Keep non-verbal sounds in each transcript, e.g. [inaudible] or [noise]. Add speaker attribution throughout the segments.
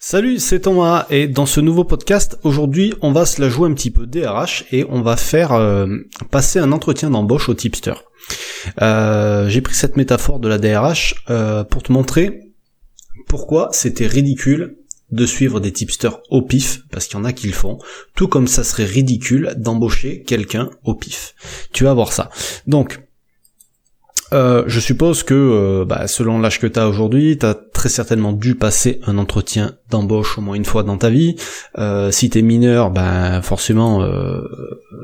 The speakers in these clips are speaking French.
Speaker 1: Salut, c'est Thomas et dans ce nouveau podcast, aujourd'hui, on va se la jouer un petit peu DRH et on va faire euh, passer un entretien d'embauche au tipster. Euh, J'ai pris cette métaphore de la DRH euh, pour te montrer pourquoi c'était ridicule de suivre des tipsters au pif, parce qu'il y en a qui le font, tout comme ça serait ridicule d'embaucher quelqu'un au pif. Tu vas voir ça. Donc, je suppose que, bah, selon l'âge que tu as aujourd'hui, tu as très certainement dû passer un entretien d'embauche au moins une fois dans ta vie. Euh, si t'es mineur, ben forcément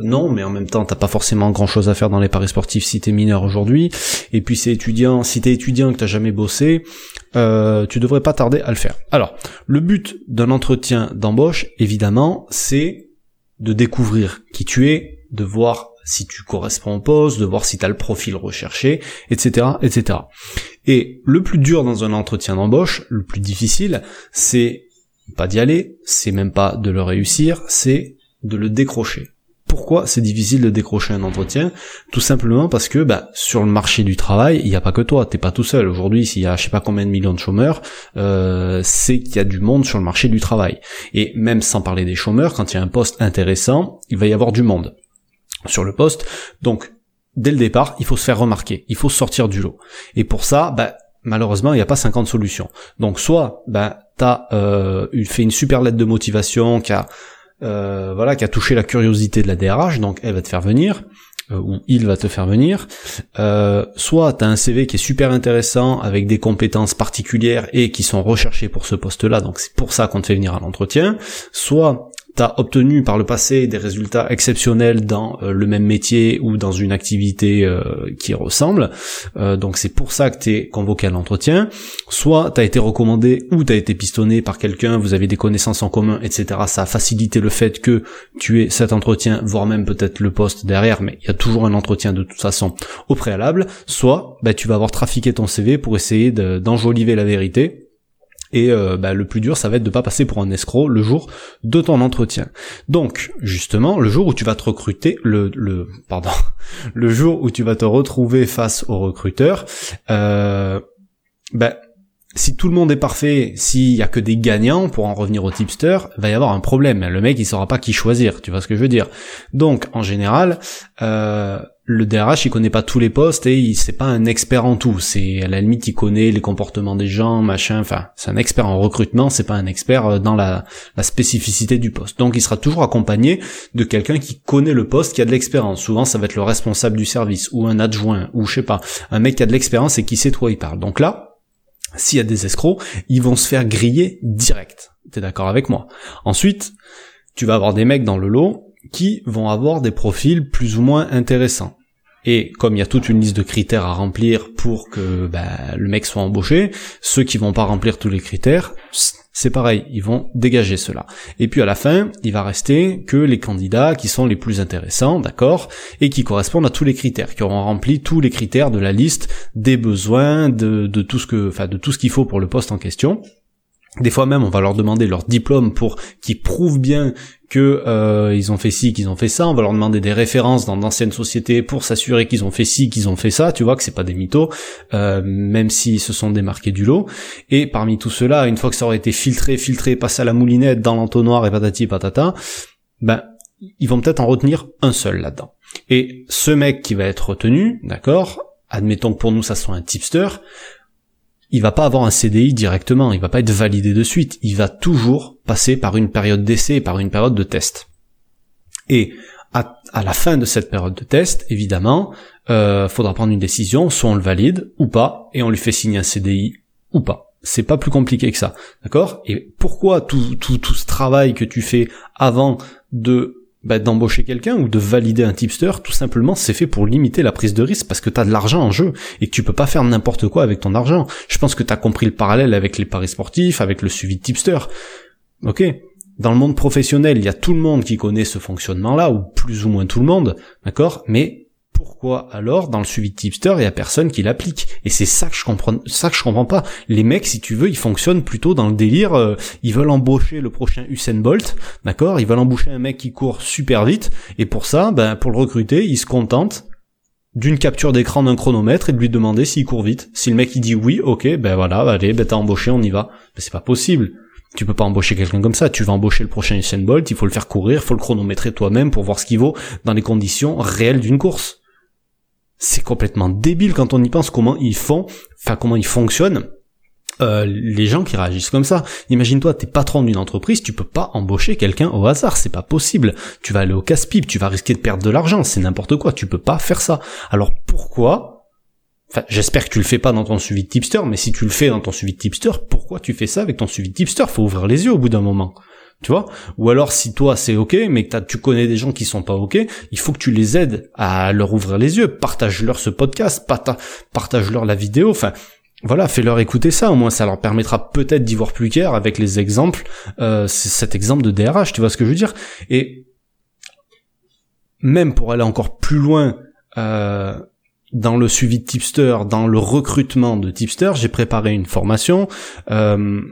Speaker 1: non, mais en même temps t'as pas forcément grand chose à faire dans les paris sportifs si t'es mineur aujourd'hui. Et puis c'est étudiant, si t'es étudiant et que t'as jamais bossé, tu devrais pas tarder à le faire. Alors, le but d'un entretien d'embauche, évidemment, c'est de découvrir qui tu es, de voir si tu corresponds au poste, de voir si tu le profil recherché, etc., etc. Et le plus dur dans un entretien d'embauche, le plus difficile, c'est pas d'y aller, c'est même pas de le réussir, c'est de le décrocher. Pourquoi c'est difficile de décrocher un entretien? Tout simplement parce que bah, sur le marché du travail, il n'y a pas que toi, t'es pas tout seul. Aujourd'hui, s'il y a je sais pas combien de millions de chômeurs, euh, c'est qu'il y a du monde sur le marché du travail. Et même sans parler des chômeurs, quand il y a un poste intéressant, il va y avoir du monde sur le poste. Donc, dès le départ, il faut se faire remarquer, il faut sortir du lot. Et pour ça, bah, malheureusement, il n'y a pas 50 solutions. Donc, soit, bah, t'as euh, fait une super lettre de motivation qui a, euh, voilà, qui a touché la curiosité de la DRH, donc elle va te faire venir. Euh, ou il va te faire venir, soit tu as un CV qui est super intéressant avec des compétences particulières et qui sont recherchées pour ce poste-là, donc c'est pour ça qu'on te fait venir à l'entretien, soit t'as obtenu par le passé des résultats exceptionnels dans euh, le même métier ou dans une activité euh, qui ressemble, euh, donc c'est pour ça que t'es convoqué à l'entretien, soit t'as été recommandé ou t'as été pistonné par quelqu'un, vous avez des connaissances en commun, etc. Ça a facilité le fait que tu aies cet entretien, voire même peut-être le poste derrière, mais il y a toujours un entretien de toute façon au préalable, soit bah, tu vas avoir trafiqué ton CV pour essayer d'enjoliver la vérité, et euh, bah, le plus dur, ça va être de pas passer pour un escroc le jour de ton entretien. Donc, justement, le jour où tu vas te recruter, le, le pardon, [laughs] le jour où tu vas te retrouver face au recruteur, euh, bah, si tout le monde est parfait, s'il y a que des gagnants, pour en revenir au tipster, va y avoir un problème. Le mec, il saura pas qui choisir. Tu vois ce que je veux dire Donc, en général, euh, le DRH il connaît pas tous les postes et il c'est pas un expert en tout. C'est à la limite il connaît les comportements des gens, machin. Enfin, c'est un expert en recrutement, c'est pas un expert euh, dans la, la, spécificité du poste. Donc il sera toujours accompagné de quelqu'un qui connaît le poste, qui a de l'expérience. Souvent ça va être le responsable du service ou un adjoint ou je sais pas, un mec qui a de l'expérience et qui sait de quoi il parle. Donc là, s'il y a des escrocs, ils vont se faire griller direct. T'es d'accord avec moi? Ensuite, tu vas avoir des mecs dans le lot qui vont avoir des profils plus ou moins intéressants. Et comme il y a toute une liste de critères à remplir pour que bah, le mec soit embauché, ceux qui vont pas remplir tous les critères, c'est pareil, ils vont dégager cela. Et puis à la fin, il va rester que les candidats qui sont les plus intéressants, d'accord, et qui correspondent à tous les critères, qui auront rempli tous les critères de la liste des besoins, de, de tout ce que, enfin de tout ce qu'il faut pour le poste en question. Des fois même, on va leur demander leur diplôme pour qu'ils prouvent bien que euh, ils ont fait ci, qu'ils ont fait ça. On va leur demander des références dans d'anciennes sociétés pour s'assurer qu'ils ont fait ci, qu'ils ont fait ça. Tu vois que c'est pas des mythos, euh, même s'ils se sont démarqués du lot. Et parmi tout cela, une fois que ça aurait été filtré, filtré, passé à la moulinette, dans l'entonnoir et patati patata, ben ils vont peut-être en retenir un seul là-dedans. Et ce mec qui va être retenu, d'accord, admettons que pour nous ça soit un tipster, il va pas avoir un CDI directement, il va pas être validé de suite, il va toujours passer par une période d'essai, par une période de test. Et à, la fin de cette période de test, évidemment, euh, faudra prendre une décision, soit on le valide ou pas, et on lui fait signer un CDI ou pas. C'est pas plus compliqué que ça, d'accord? Et pourquoi tout, tout, tout ce travail que tu fais avant de bah, d'embaucher quelqu'un ou de valider un tipster, tout simplement, c'est fait pour limiter la prise de risque parce que t'as de l'argent en jeu et que tu peux pas faire n'importe quoi avec ton argent. Je pense que t'as compris le parallèle avec les paris sportifs, avec le suivi de tipster. Ok? Dans le monde professionnel, il y a tout le monde qui connaît ce fonctionnement-là, ou plus ou moins tout le monde, d'accord? Mais pourquoi alors dans le suivi de tipster il y a personne qui l'applique. Et c'est ça que je comprends ça que je comprends pas. Les mecs si tu veux ils fonctionnent plutôt dans le délire euh, ils veulent embaucher le prochain Usain Bolt d'accord? Ils veulent embaucher un mec qui court super vite. Et pour ça ben pour le recruter ils se contentent d'une capture d'écran d'un chronomètre et de lui demander s'il court vite. Si le mec il dit oui ok ben voilà allez ben t'as embauché on y va. Ben c'est pas possible. Tu peux pas embaucher quelqu'un comme ça. Tu vas embaucher le prochain Usain Bolt, il faut le faire courir, il faut le chronométrer toi-même pour voir ce qu'il vaut dans les conditions réelles d'une course. C'est complètement débile quand on y pense comment ils font, enfin comment ils fonctionnent. Euh, les gens qui réagissent comme ça. Imagine-toi, t'es patron d'une entreprise, tu peux pas embaucher quelqu'un au hasard, c'est pas possible. Tu vas aller au casse-pipe, tu vas risquer de perdre de l'argent, c'est n'importe quoi, tu peux pas faire ça. Alors pourquoi Enfin, j'espère que tu le fais pas dans ton suivi de tipster, mais si tu le fais dans ton suivi de tipster, pourquoi tu fais ça avec ton suivi de tipster? Faut ouvrir les yeux au bout d'un moment. Tu vois? Ou alors si toi c'est ok, mais que tu connais des gens qui sont pas ok, il faut que tu les aides à leur ouvrir les yeux. Partage-leur ce podcast, partage-leur la vidéo. Enfin, voilà, fais-leur écouter ça. Au moins, ça leur permettra peut-être d'y voir plus clair avec les exemples. Euh, cet exemple de DRH, tu vois ce que je veux dire? Et même pour aller encore plus loin. Euh, dans le suivi de tipster, dans le recrutement de tipster, j'ai préparé une formation. Euh,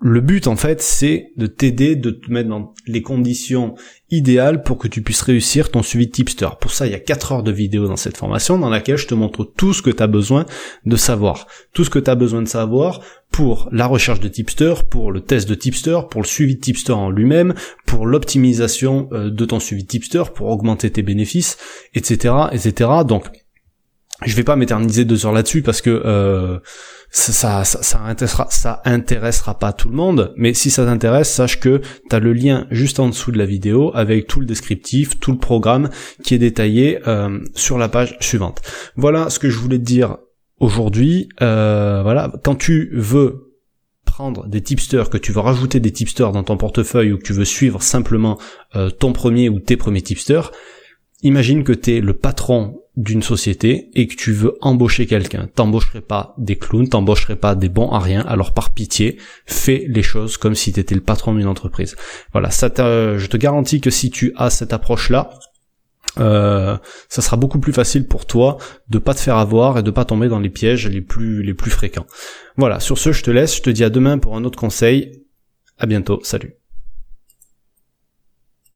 Speaker 1: le but en fait c'est de t'aider, de te mettre dans les conditions idéales pour que tu puisses réussir ton suivi de tipster. Pour ça il y a 4 heures de vidéo dans cette formation dans laquelle je te montre tout ce que tu as besoin de savoir. Tout ce que tu as besoin de savoir pour la recherche de tipster, pour le test de tipster, pour le suivi de tipster en lui-même, pour l'optimisation euh, de ton suivi de tipster, pour augmenter tes bénéfices, etc. etc. Donc je vais pas m'éterniser deux heures là-dessus parce que euh, ça, ça, ça, intéressera, ça intéressera pas tout le monde, mais si ça t'intéresse, sache que tu as le lien juste en dessous de la vidéo avec tout le descriptif, tout le programme qui est détaillé euh, sur la page suivante. Voilà ce que je voulais te dire aujourd'hui. Euh, voilà, quand tu veux prendre des tipsters, que tu veux rajouter des tipsters dans ton portefeuille ou que tu veux suivre simplement ton premier ou tes premiers tipsters, imagine que tu es le patron d'une société et que tu veux embaucher quelqu'un. T'embaucherais pas des clowns, t'embaucherais pas des bons à rien, alors par pitié, fais les choses comme si tu étais le patron d'une entreprise. Voilà, ça je te garantis que si tu as cette approche-là, euh, ça sera beaucoup plus facile pour toi de pas te faire avoir et de pas tomber dans les pièges les plus les plus fréquents. Voilà, sur ce, je te laisse, je te dis à demain pour un autre conseil. À bientôt, salut.